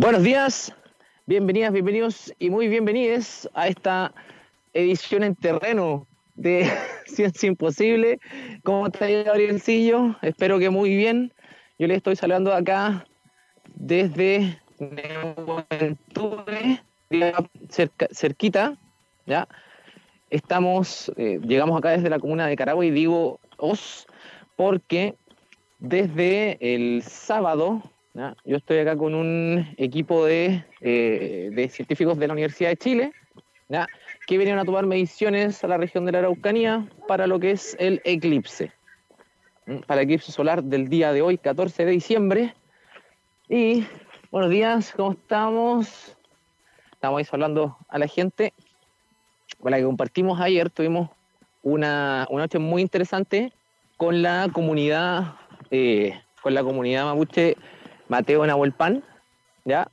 Buenos días, bienvenidas, bienvenidos y muy bienvenidos a esta edición en terreno de Ciencia Imposible. ¿Cómo está Gabrielcillo? Espero que muy bien. Yo le estoy saludando acá desde Neuventure, cerquita, ¿ya? Estamos, eh, llegamos acá desde la comuna de Caragua y digo os porque desde el sábado yo estoy acá con un equipo de, eh, científicos de la Universidad de Chile, que vinieron a tomar mediciones a la región de la Araucanía para lo que es el eclipse, para el eclipse solar del día de hoy, 14 de diciembre. Y buenos días, ¿cómo estamos? Estamos ahí hablando a la gente con la que compartimos ayer. Tuvimos una, noche muy interesante con la comunidad, eh, con la comunidad mapuche Mateo Nahuelpan, ¿ya?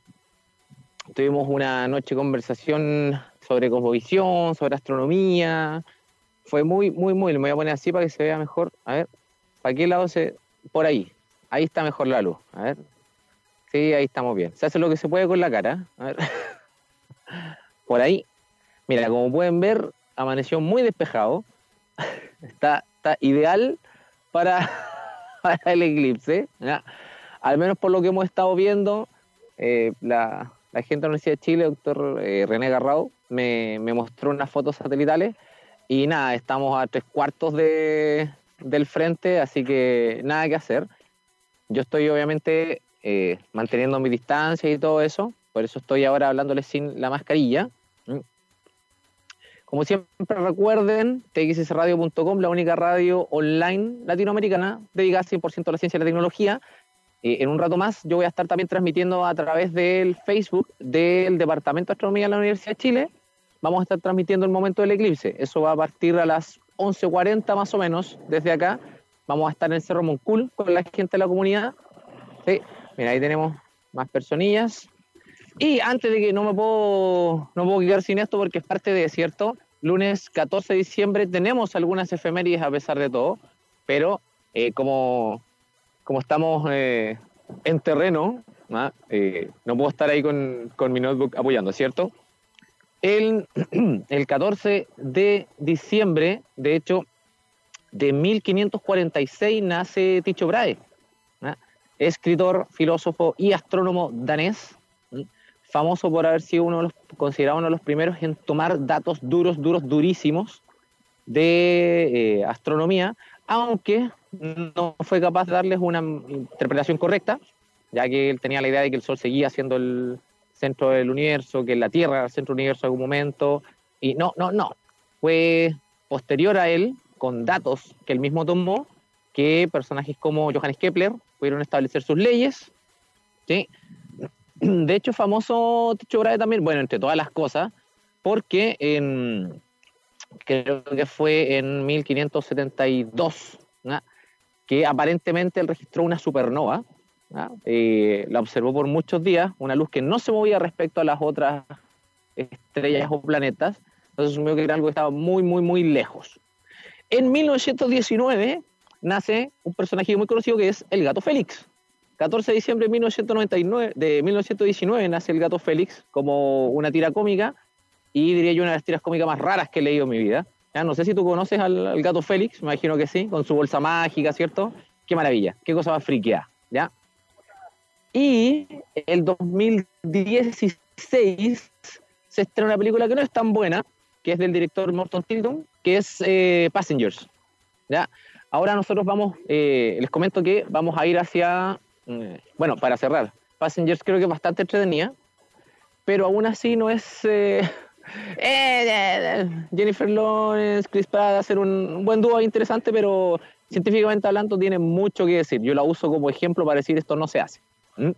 Tuvimos una noche de conversación sobre cosmovisión, sobre astronomía. Fue muy, muy, muy. Me voy a poner así para que se vea mejor. A ver, ¿para qué lado se.? Por ahí. Ahí está mejor la luz. A ver. Sí, ahí estamos bien. Se hace lo que se puede con la cara. A ver. Por ahí. Mira, como pueden ver, amaneció muy despejado. Está, está ideal para, para el eclipse. ¿ya? Al menos por lo que hemos estado viendo, eh, la, gente de la Universidad de Chile, doctor eh, René Garrao, me, mostró unas fotos satelitales y nada, estamos a tres cuartos de, del frente, así que nada que hacer. Yo estoy obviamente eh, manteniendo mi distancia y todo eso, por eso estoy ahora hablándoles sin la mascarilla. ¿Mm? Como siempre recuerden, txsradio.com, la única radio online latinoamericana dedicada 100% a la ciencia y la tecnología. Eh, en un rato más yo voy a estar también transmitiendo a través del Facebook del Departamento de Astronomía de la Universidad de Chile. Vamos a estar transmitiendo el momento del eclipse. Eso va a partir a las 11.40 más o menos desde acá. Vamos a estar en el Cerro Moncul con la gente de la comunidad. Sí, mira, ahí tenemos más personillas. Y antes de que no me puedo, no puedo quedar sin esto porque es parte de, ¿cierto? Lunes 14 de diciembre tenemos algunas efemérides a pesar de todo, pero eh, como como estamos eh, en terreno, ¿ah? eh, ¿no? puedo estar ahí con, mi notebook apoyando, ¿cierto? El, el 14 de diciembre, de hecho, de 1546 nace Ticho Brahe, ¿ah? escritor, filósofo y astrónomo danés, famoso por haber sido uno de los, considerado uno de los primeros en tomar datos duros, duros, durísimos de eh, astronomía, aunque no fue capaz de darles una interpretación correcta, ya que él tenía la idea de que el Sol seguía siendo el centro del universo, que la Tierra era el centro del universo en algún momento, y no, no, no. Fue posterior a él, con datos que él mismo tomó, que personajes como Johannes Kepler pudieron establecer sus leyes. ¿sí? De hecho, famoso Ticho Brahe también, bueno, entre todas las cosas, porque creo que fue en 1572, que aparentemente él registró una supernova, eh, la observó por muchos días, una luz que no se movía respecto a las otras estrellas o planetas, entonces asumió que era algo que estaba muy, muy, muy lejos. En 1919 nace un personaje muy conocido que es el gato Félix. 14 de diciembre de, 1999, de 1919 nace el gato Félix como una tira cómica y diría yo una de las tiras cómicas más raras que he leído en mi vida. ¿Ya? No sé si tú conoces al, gato Félix, me imagino que sí, con su bolsa mágica, ¿cierto? Qué maravilla, qué cosa más friqueada, ¿ya? Y el 2016 se estrena una película que no es tan buena, que es del director Morton Tilton, que es eh, Passengers, ¿ya? Ahora nosotros vamos, eh, les comento que vamos a ir hacia, eh, bueno, para cerrar, Passengers creo que es bastante entretenida, pero aún así no es eh, Jennifer Lawrence, Chris Pratt, hacer un buen dúo interesante, pero científicamente hablando tiene mucho que decir. Yo la uso como ejemplo para decir esto no se hace. ¿Mm?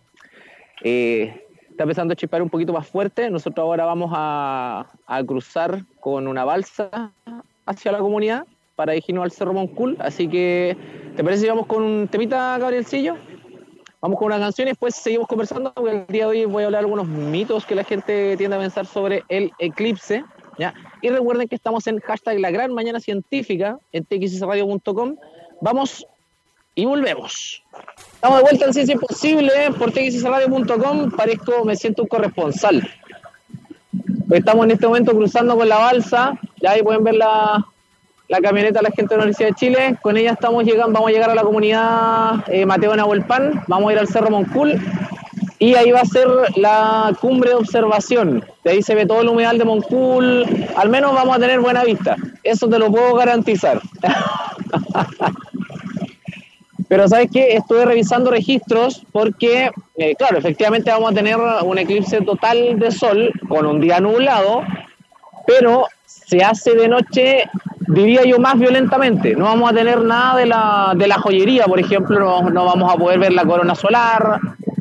Eh, está empezando a chispar un poquito más fuerte. Nosotros ahora vamos a, cruzar con una balsa hacia la comunidad para dirigirnos al Cerro Moncul. Así que, ¿te parece si vamos con un temita, Gabrielcillo? Vamos con una canción y después seguimos conversando, porque el día de hoy voy a hablar de algunos mitos que la gente tiende a pensar sobre el eclipse. ¿ya? Y recuerden que estamos en hashtag La Científica en txsradio.com. Vamos y volvemos. Estamos de vuelta en Ciencia Imposible por txradio.com. Parezco, me siento un corresponsal. Estamos en este momento cruzando con la balsa. Ya ahí pueden ver la, la camioneta de la gente de la Universidad de Chile. Con ella estamos llegando, vamos a llegar a la comunidad eh, Mateo Nahuelpan. Vamos a ir al Cerro Moncul. Y ahí va a ser la cumbre de observación. De ahí se ve todo el humedal de Moncul. Al menos vamos a tener buena vista. Eso te lo puedo garantizar. Pero ¿sabes qué? Estuve revisando registros porque, eh, claro, efectivamente vamos a tener un eclipse total de sol con un día nublado, pero se hace de noche, diría yo, más violentamente. No vamos a tener nada de la, de la joyería, por ejemplo, no, no vamos a poder ver la corona solar,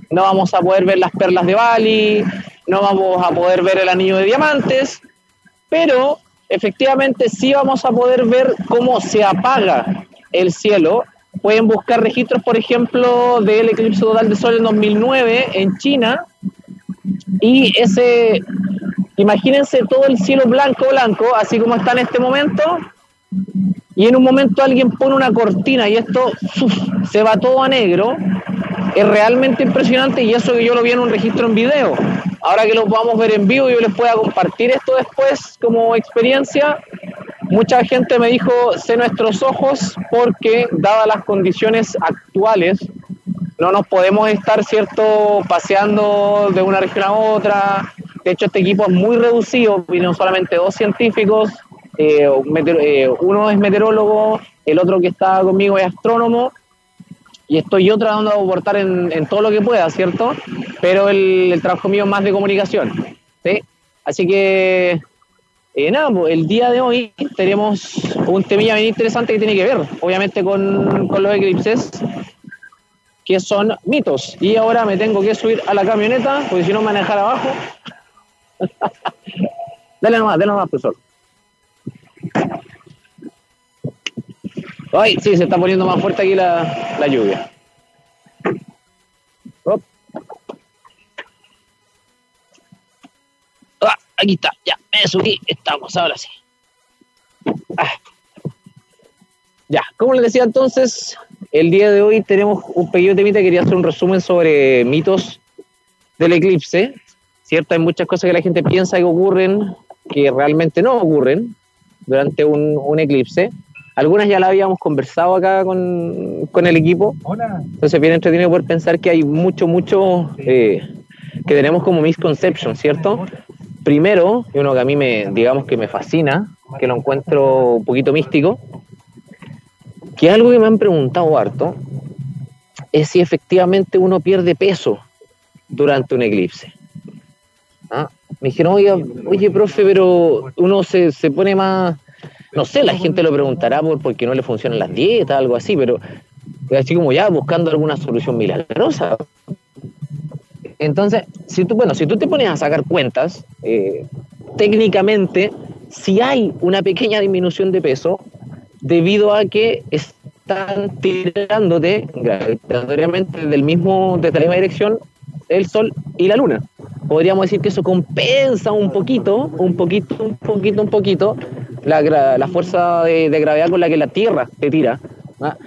no vamos a poder ver las perlas de Bali, no vamos a poder ver el anillo de diamantes, pero efectivamente sí vamos a poder ver cómo se apaga el cielo Pueden buscar registros, por ejemplo, del eclipse total de sol en 2009 en China. Y ese, imagínense todo el cielo blanco, blanco, así como está en este momento. Y en un momento alguien pone una cortina y esto se va todo a negro. Es realmente impresionante y eso que yo lo vi en un registro en video. Ahora que lo podamos ver en vivo, yo les pueda compartir esto después como experiencia Mucha gente me dijo, sé nuestros ojos porque, dadas las condiciones actuales, no nos podemos estar, ¿cierto?, paseando de una región a otra. De hecho, este equipo es muy reducido, vienen solamente dos científicos, eh, eh, uno es meteorólogo, el otro que está conmigo es astrónomo, y estoy yo tratando de aportar en, todo lo que pueda, ¿cierto? Pero el, trabajo mío es más de comunicación, ¿sí? Así que eh, nada, pues, el día de hoy tenemos un temilla bien interesante que tiene que ver, obviamente, con, los eclipses, que son mitos. Y ahora me tengo que subir a la camioneta, porque si no me abajo. dale nomás, dale nomás, profesor. Ay, sí, se está poniendo más fuerte aquí la, la lluvia. aquí está, ya, me subí, estamos, ahora sí. Ah. Ya, como les decía entonces, el día de hoy tenemos un pequeño temita, quería hacer un resumen sobre mitos del eclipse, ¿cierto? Hay muchas cosas que la gente piensa que ocurren, que realmente no ocurren durante un, eclipse. Algunas ya las habíamos conversado acá con, el equipo. Hola. Entonces bien entretenido poder pensar que hay mucho, mucho eh, que tenemos como misconception, ¿cierto? Primero, y uno que a mí me, digamos que me fascina, que lo encuentro un poquito místico, que algo que me han preguntado harto, es si efectivamente uno pierde peso durante un eclipse. ¿Ah? Me dijeron, oye, oye, profe, pero uno se, se, pone más, no sé, la gente lo preguntará por porque no le funcionan las dietas, algo así, pero así como ya buscando alguna solución milagrosa. Entonces, si tú, bueno, si tú te pones a sacar cuentas, eh, técnicamente, si hay una pequeña disminución de peso, debido a que están tirándote gravitatoriamente del mismo, desde la misma dirección el Sol y la Luna. Podríamos decir que eso compensa un poquito, un poquito, un poquito, un poquito la, la fuerza de, gravedad con la que la Tierra te tira. ¿ah?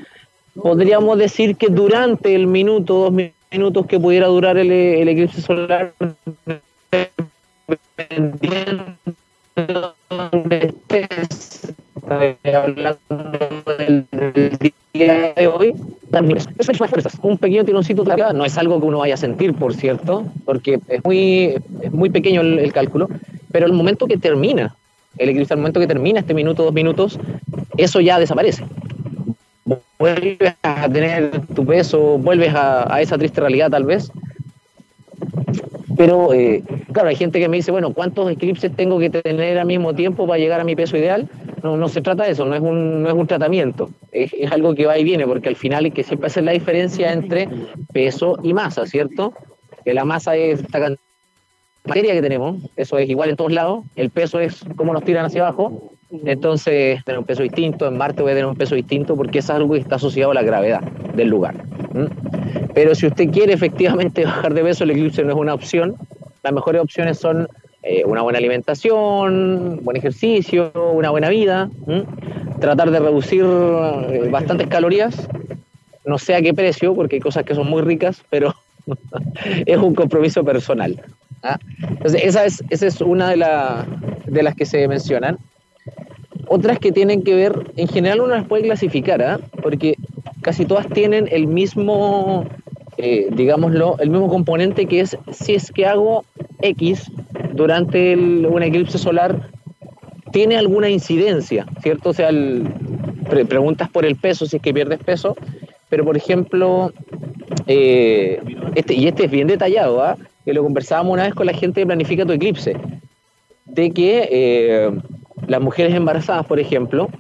Podríamos decir que durante el minuto, dos minutos, que pudiera durar el, el eclipse solar hablando del, día de hoy, también fuerzas. Un pequeño tironcito de no es algo que uno vaya a sentir, por cierto, porque es muy, es muy pequeño el, el, cálculo, pero el momento que termina, el eclipse, al momento que termina este minuto, dos minutos, eso ya desaparece vuelves a tener tu peso, vuelves a, esa triste realidad tal vez. Pero, eh, claro, hay gente que me dice, bueno, ¿cuántos eclipses tengo que tener al mismo tiempo para llegar a mi peso ideal? No, no se trata de eso, no es un, no es un tratamiento, es, algo que va y viene, porque al final hay que siempre hacer la diferencia entre peso y masa, ¿cierto? Que la masa es esta materia que tenemos, eso es igual en todos lados, el peso es cómo nos tiran hacia abajo, entonces, tener un peso distinto, en Marte voy a tener un peso distinto porque es algo que está asociado a la gravedad del lugar. Pero si usted quiere efectivamente bajar de peso, el eclipse no es una opción. Las mejores opciones son eh, una buena alimentación, buen ejercicio, una buena vida, tratar de reducir eh, bastantes calorías, no sé a qué precio, porque hay cosas que son muy ricas, pero es un compromiso personal. ¿ah? Entonces, esa es, esa es una de, de las que se mencionan. Otras que tienen que ver, en general uno las puede clasificar, ¿ah? porque casi todas tienen el mismo, eh, digámoslo, el mismo componente que es si es que hago X durante un eclipse solar, tiene alguna incidencia, ¿cierto? O sea, preguntas por el peso, si es que pierdes peso, pero por ejemplo, eh, este, y este es bien detallado, ¿ah? que lo conversábamos una vez con la gente de Planifica tu Eclipse, de que eh, las mujeres embarazadas, por ejemplo,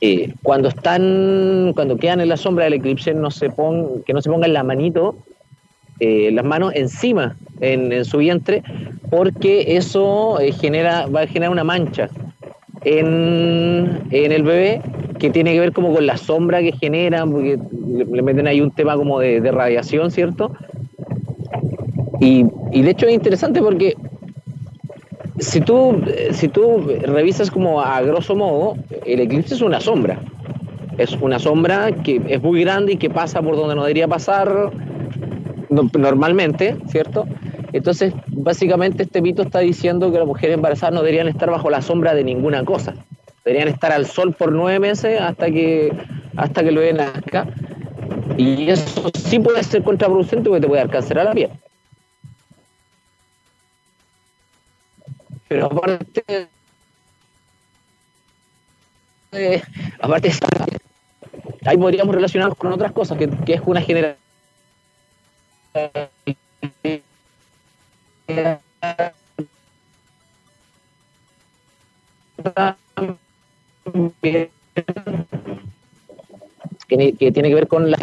eh, cuando están, cuando quedan en la sombra del eclipse, que no se pongan la manito, las manos encima en, su vientre, porque eso genera, va a generar una mancha en, en el bebé que tiene que ver como con la sombra que generan, porque le, meten ahí un tema como de, radiación, ¿cierto? Y, de hecho es interesante porque si tú, si tú revisas como a grosso modo, el eclipse es una sombra. Es una sombra que es muy grande y que pasa por donde no debería pasar normalmente, ¿cierto? Entonces, básicamente este mito está diciendo que las mujeres embarazadas no deberían estar bajo la sombra de ninguna cosa. Deberían estar al sol por nueve meses hasta que, hasta que lo den acá. Y eso sí puede ser contraproducente porque te puede cáncer a la piel. Pero aparte, aparte ahí podríamos relacionarnos con otras cosas, que, que es una generación que, tiene que ver con la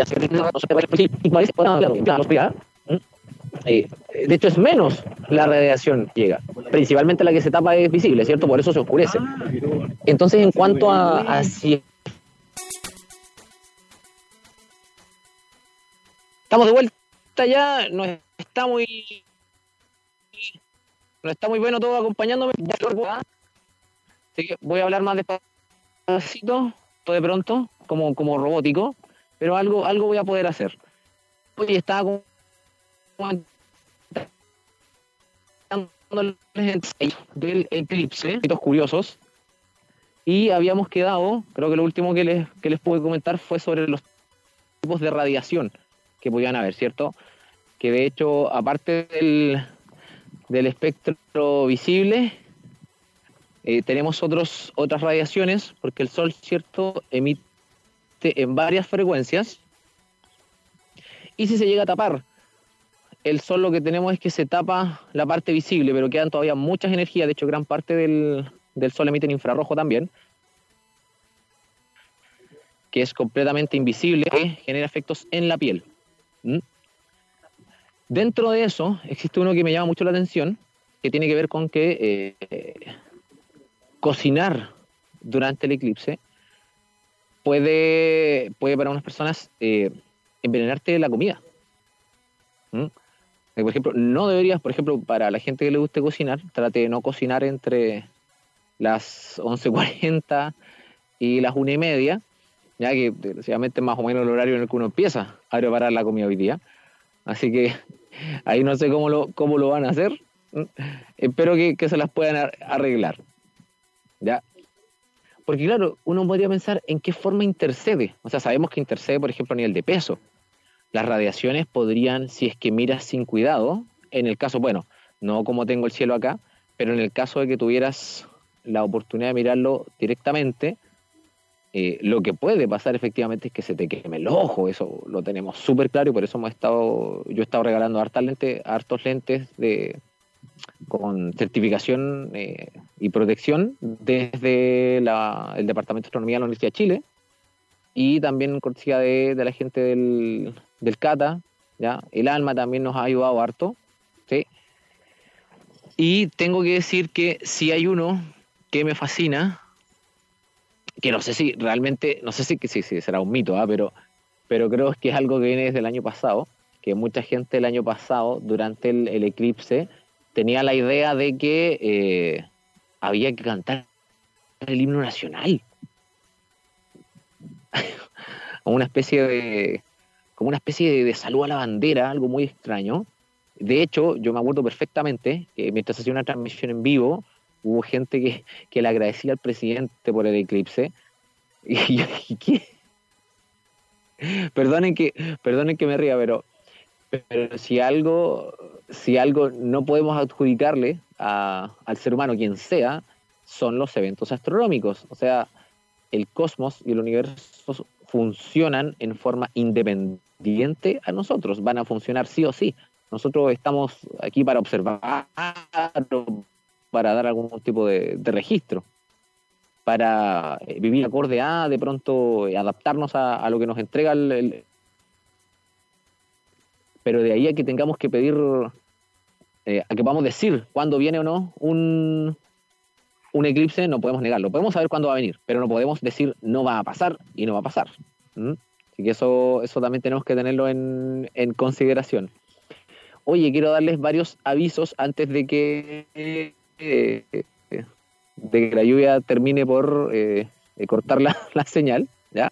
de hecho es menos la radiación llega. Principalmente la que se tapa es visible cierto por eso se oscurece. Entonces en cuanto a, a si estamos de vuelta ya no está muy no está muy bueno todo acompañándome. Así que voy a hablar más despacio todo de pronto, como, como robótico, pero algo, algo voy a poder hacer. Hoy estaba del eclipse, curiosos, y habíamos quedado, creo que lo último que les, que les pude comentar fue sobre los tipos de radiación que podían haber, ¿cierto? Que de hecho, aparte del, del espectro visible, eh, tenemos otros, otras radiaciones, porque el Sol, ¿cierto?, emite en varias frecuencias. Y si se llega a tapar, el Sol lo que tenemos es que se tapa la parte visible, pero quedan todavía muchas energías. De hecho, gran parte del, Sol emite en infrarrojo también, que es completamente invisible, que genera efectos en la piel. ¿Mm? Dentro de eso, existe uno que me llama mucho la atención, que tiene que ver con que eh, cocinar durante el eclipse puede, puede para unas personas eh, envenenarte la comida. ¿Mm? Eh, por ejemplo, no deberías, por ejemplo, para la gente que le guste cocinar, trate de no cocinar entre las 11.40 y las una y media, ya que desgraciadamente es más o menos el horario en el que uno empieza a preparar la comida hoy día. Así que ahí no sé cómo lo, cómo lo van a hacer. ¿Mm? Espero que, que se las puedan arreglar. ¿ya? Porque claro, uno podría pensar en qué forma intercede. O sea, sabemos que intercede, por ejemplo, a nivel de peso. Las radiaciones podrían, si es que miras sin cuidado, en el caso, bueno, no como tengo el cielo acá, pero en el caso de que tuvieras la oportunidad de mirarlo directamente, eh, lo que puede pasar efectivamente es que se te queme el ojo, eso lo tenemos súper claro y por eso hemos estado, yo he estado regalando hartas lentes, hartos lentes de, con certificación eh, y protección desde el Departamento de Astronomía de la Universidad de Chile y también cortesía de, la gente del, del, CATA, ¿ya? el ALMA también nos ha ayudado harto. ¿sí? Y tengo que decir que si hay uno que me fascina, que no sé si realmente, no sé si, será un mito, ¿ah? pero, pero creo que es algo que viene desde el año pasado, que mucha gente el año pasado, durante el eclipse, tenía la idea de que eh, había que cantar el himno nacional. una especie de, como una especie de, salud a la bandera, algo muy extraño. De hecho, yo me acuerdo perfectamente que mientras hacía una transmisión en vivo, hubo gente que, que le agradecía al presidente por el eclipse. Y yo dije. Perdonen que, perdonen que me ría, pero, pero si algo, si algo no podemos adjudicarle al ser humano, quien sea, son los eventos astronómicos. O sea, el cosmos y el universo funcionan en forma independiente a nosotros, van a funcionar sí o sí. Nosotros estamos aquí para observar, para dar algún tipo de, registro, para eh, vivir acorde a, de pronto, eh, adaptarnos a, lo que nos entrega el, Pero de ahí a que tengamos que pedir, eh, a que podamos decir cuándo viene o no un, un eclipse no podemos negarlo. Podemos saber cuándo va a venir, pero no podemos decir no va a pasar y no va a pasar. Así que eso, eso también tenemos que tenerlo en, consideración. Oye, quiero darles varios avisos antes de que, eh, de que la lluvia termine por eh, cortar la, señal. ¿ya?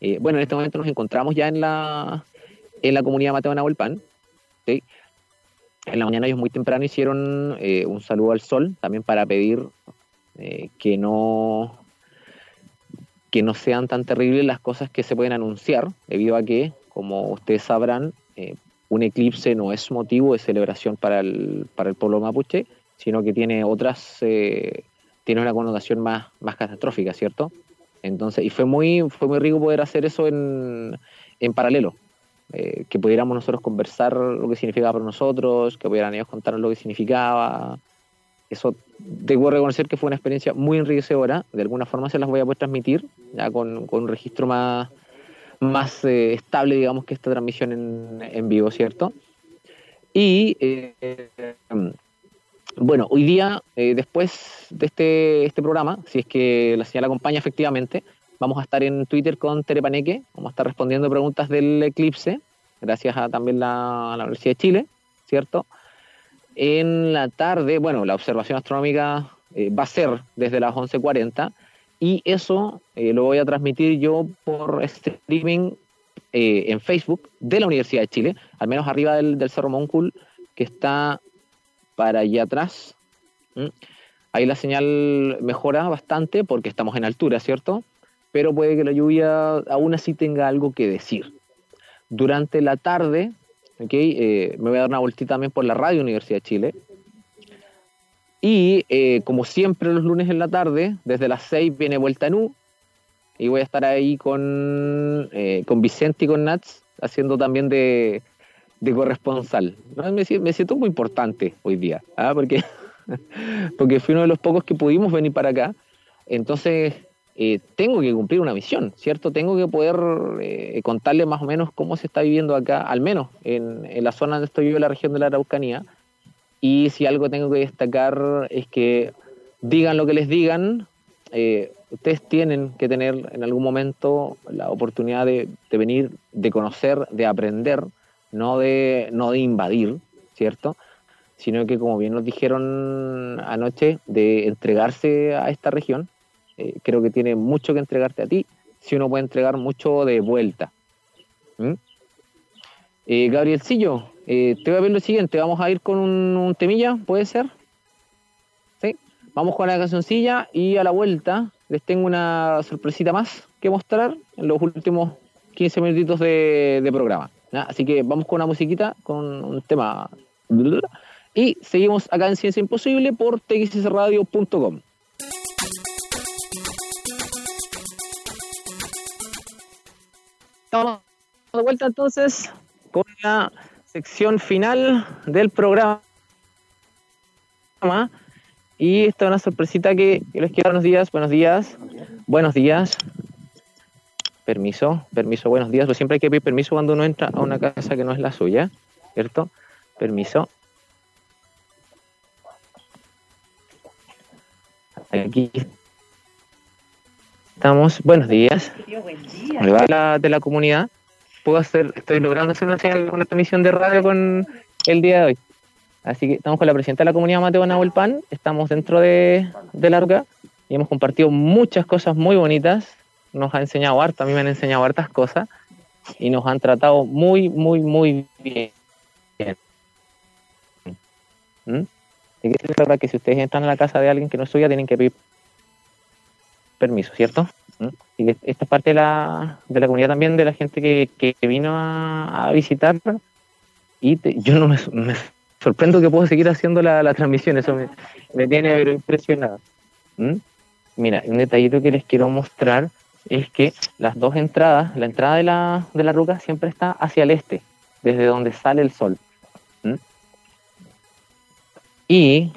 Eh, bueno, en este momento nos encontramos ya en la, en la comunidad Mateo Nahuelpan. En la mañana ellos muy temprano hicieron un saludo al sol, también para pedir que no que no sean tan terribles las cosas que se pueden anunciar, debido a que, como ustedes sabrán, un eclipse no es motivo de celebración para el, para el pueblo mapuche, sino que tiene otras, eh, tiene una connotación más, más catastrófica, ¿cierto? Entonces, y fue muy, fue muy rico poder hacer eso en, en paralelo, que pudiéramos nosotros conversar lo que significaba para nosotros, que pudieran ellos contarnos lo que significaba, eso debo reconocer que fue una experiencia muy enriquecedora. De alguna forma se las voy a poder transmitir, ya con, un registro más, más eh, estable, digamos, que esta transmisión en, vivo, ¿cierto? Y eh, bueno, hoy día, eh, después de este, este programa, si es que la señal acompaña efectivamente, vamos a estar en Twitter con Terepaneque, vamos a estar respondiendo preguntas del eclipse, gracias a también la, a la Universidad de Chile, ¿cierto? En la tarde, bueno, la observación astronómica eh, va a ser desde las 11.40 y eso eh, lo voy a transmitir yo por streaming en Facebook de la Universidad de Chile, al menos arriba del, Cerro Moncul, que está para allá atrás. Ahí la señal mejora bastante porque estamos en altura, ¿cierto? Pero puede que la lluvia aún así tenga algo que decir. Durante la tarde Okay, eh, me voy a dar una vueltita también por la radio Universidad de Chile. Y eh, como siempre los lunes en la tarde, desde las 6 viene Vuelta Nu. Y voy a estar ahí con, eh, con Vicente y con Nats, haciendo también de, de corresponsal. Me, siento muy importante hoy día, ¿ah? porque, porque fui uno de los pocos que pudimos venir para acá. Entonces, eh, tengo que cumplir una misión, ¿cierto? Tengo que poder eh, contarle más o menos cómo se está viviendo acá, al menos en, la zona donde estoy yo, en la región de la Araucanía. Y si algo tengo que destacar es que digan lo que les digan, eh, ustedes tienen que tener en algún momento la oportunidad de, de, venir, de conocer, de aprender, no de, no de invadir, ¿cierto? Sino que, como bien nos dijeron anoche, de entregarse a esta región eh, creo que tiene mucho que entregarte a ti, si uno puede entregar mucho de vuelta. ¿Mm? Eh, Gabrielcillo, eh, te voy a ver lo siguiente, vamos a ir con un, temilla, ¿puede ser? ¿Sí? Vamos con la cancioncilla y a la vuelta les tengo una sorpresita más que mostrar en los últimos 15 minutitos de, programa. Así que vamos con una musiquita, con un tema. Y seguimos acá en Ciencia Imposible por txsradio.com. Estamos de vuelta entonces con la sección final del programa. Y esta es una sorpresita que, les quiero. Buenos días, buenos días, buenos días. Permiso, permiso, buenos días. Pero siempre hay que pedir permiso cuando uno entra a una casa que no es la suya, ¿cierto? Permiso. Aquí Estamos, buenos días. Buen día. de la comunidad. Puedo hacer, estoy logrando hacer una, transmisión de radio con el día de hoy. Así que estamos con la presidenta de la comunidad, Mateo Nahuel Pan. Estamos dentro de, de Larga y hemos compartido muchas cosas muy bonitas. Nos ha enseñado harto, a mí me han enseñado hartas cosas y nos han tratado muy, muy, muy bien. ¿Mm? Que verdad que si ustedes entran a la casa de alguien que no es suya, tienen que pedir permiso, ¿cierto? ¿Mm? Y esta es parte de la, de la comunidad también, de la gente que, que vino a, visitar. Y yo no me, me, sorprendo que puedo seguir haciendo la, la transmisión, eso me, me tiene impresionado. ¿Mm? Mira, un detallito que les quiero mostrar es que las dos entradas, la entrada de la, de la ruca siempre está hacia el este, desde donde sale el sol. Y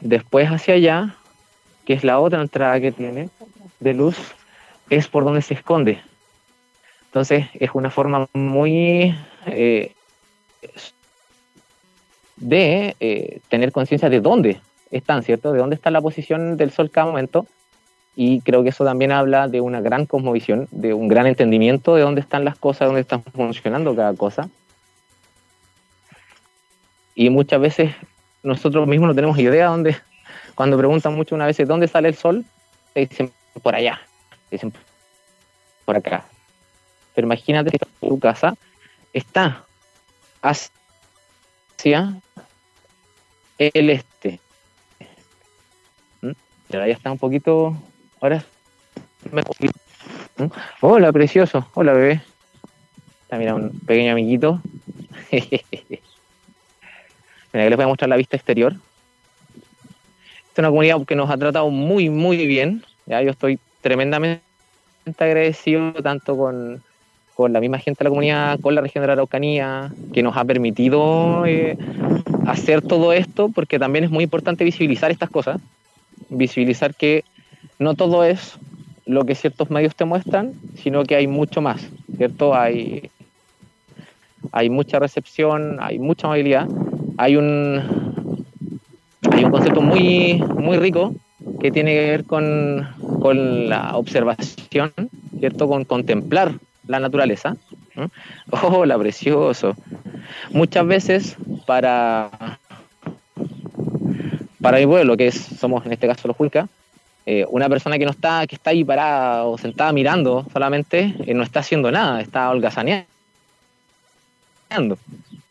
después hacia allá, que es la otra entrada que tiene de luz, es por donde se esconde. Entonces es una forma muy eh, de eh, tener conciencia de dónde están, ¿cierto? De dónde está la posición del Sol cada momento. Y creo que eso también habla de una gran cosmovisión, de un gran entendimiento de dónde están las cosas, dónde están funcionando cada cosa. Y muchas veces nosotros mismos no tenemos idea dónde, cuando preguntan mucho una vez dónde sale el sol, te dicen por allá, dicen por acá. Pero imagínate que tu casa está hacia el este. ¿Mm? Y ahora ya está un poquito. ¿Mm? Hola, precioso. Hola, bebé. Está, mira, un pequeño amiguito. Mira, que les voy a mostrar la vista exterior. Esta es una comunidad que nos ha tratado muy, muy bien. ¿ya? Yo estoy tremendamente agradecido tanto con, con la misma gente de la comunidad, con la región de la Araucanía, que nos ha permitido eh, hacer todo esto, porque también es muy importante visibilizar estas cosas, visibilizar que no todo es lo que ciertos medios te muestran, sino que hay mucho más, ¿cierto? Hay, hay mucha recepción, hay mucha movilidad hay un, hay un concepto muy, muy rico que tiene que ver con, con la observación, ¿cierto? Con contemplar la naturaleza. Hola, precioso. Muchas veces para, para mi pueblo, que es, somos en este caso los Huilca, eh, una persona que no está, que está ahí parada o sentada mirando solamente, eh, no está haciendo nada, está holgazaneando,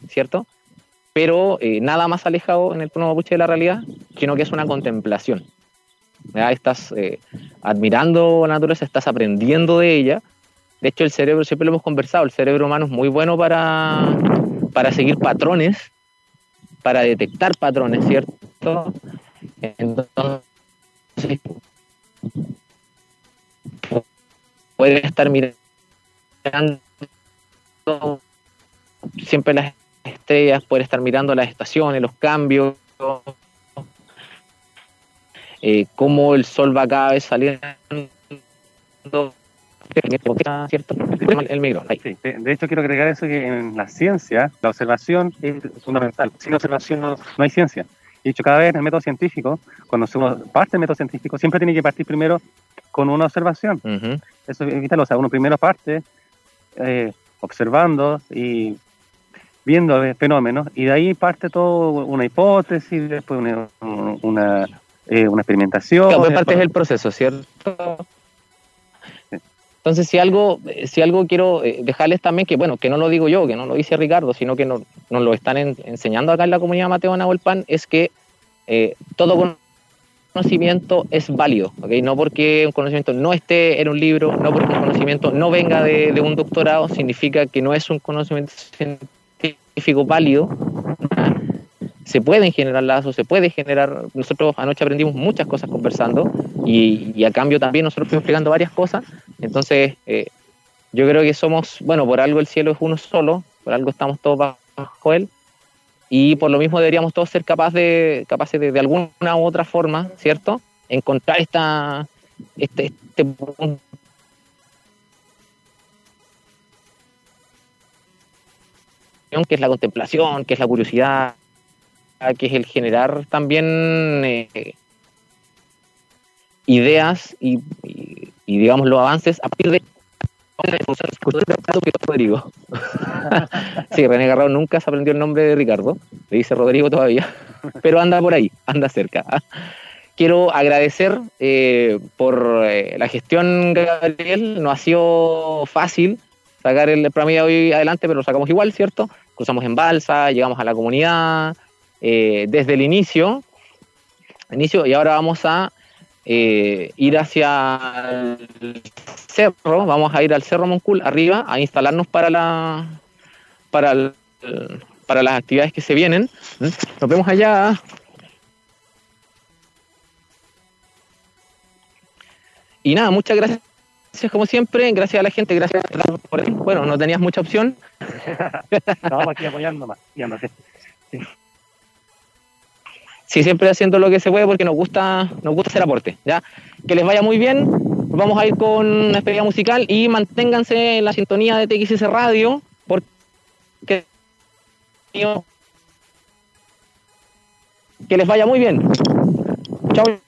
¿cierto? pero eh, nada más alejado en el plano mapuche de la realidad, sino que es una contemplación. ¿ya? Estás eh, admirando la naturaleza, estás aprendiendo de ella. De hecho, el cerebro, siempre lo hemos conversado, el cerebro humano es muy bueno para, para seguir patrones, para detectar patrones, ¿cierto? Entonces, puede estar mirando siempre las estrellas, poder estar mirando las estaciones, los cambios, eh, cómo el sol va cada vez saliendo. ¿cierto? El micro. Sí, de hecho, quiero agregar eso que en la ciencia, la observación es fundamental. Sin observación no, no hay ciencia. De hecho, cada vez en el método científico, cuando se parte del método científico, siempre tiene que partir primero con una observación. Eso es vital. O sea, uno primero parte eh, observando y viendo fenómenos y de ahí parte todo una hipótesis, después una, una, eh, una experimentación. Claro, parte es el proceso, ¿cierto? Entonces, si algo, si algo quiero eh, dejarles también, que bueno, que no lo digo yo, que no lo dice Ricardo, sino que nos, lo están enseñando acá en la comunidad Mateo Nahuelpan, es que eh, todo conocimiento es válido, ¿okay? No porque un conocimiento no esté en un libro, no porque un conocimiento no venga de, un doctorado, significa que no es un conocimiento científico válido, se pueden generar lazos, se puede generar. Nosotros anoche aprendimos muchas cosas conversando y, a cambio también nosotros fuimos explicando varias cosas. Entonces, eh, yo creo que somos, bueno, por algo el cielo es uno solo, por algo estamos todos bajo él y por lo mismo deberíamos todos ser capaces de, capaces de, alguna u otra forma, ¿cierto? Encontrar esta, este, este punto que es la contemplación, que es la curiosidad, que es el generar también eh, ideas y, digamos los avances a partir de Rodrigo. sí, René Garrado nunca se aprendió el nombre de Ricardo, le dice Rodrigo todavía, pero anda por ahí, anda cerca. quiero agradecer eh, por eh, la gestión, Gabriel. No ha sido fácil sacar el programa hoy adelante, pero lo sacamos igual, ¿cierto? Cruzamos en balsa, llegamos a la comunidad eh, desde el inicio, inicio, y ahora vamos a ir hacia el cerro, vamos a ir al Cerro Moncul arriba a instalarnos para la para, para las actividades que se vienen. Nos vemos allá. Y nada, muchas gracias como siempre, gracias a la gente, gracias por Bueno, no tenías mucha opción. Estamos aquí apoyando más. Sí, siempre haciendo lo que se puede porque nos gusta, nos gusta hacer aporte, ¿ya? Que les vaya muy bien. Vamos a ir con una experiencia musical y manténganse en la sintonía de TXS Radio porque que les vaya muy bien. Chao.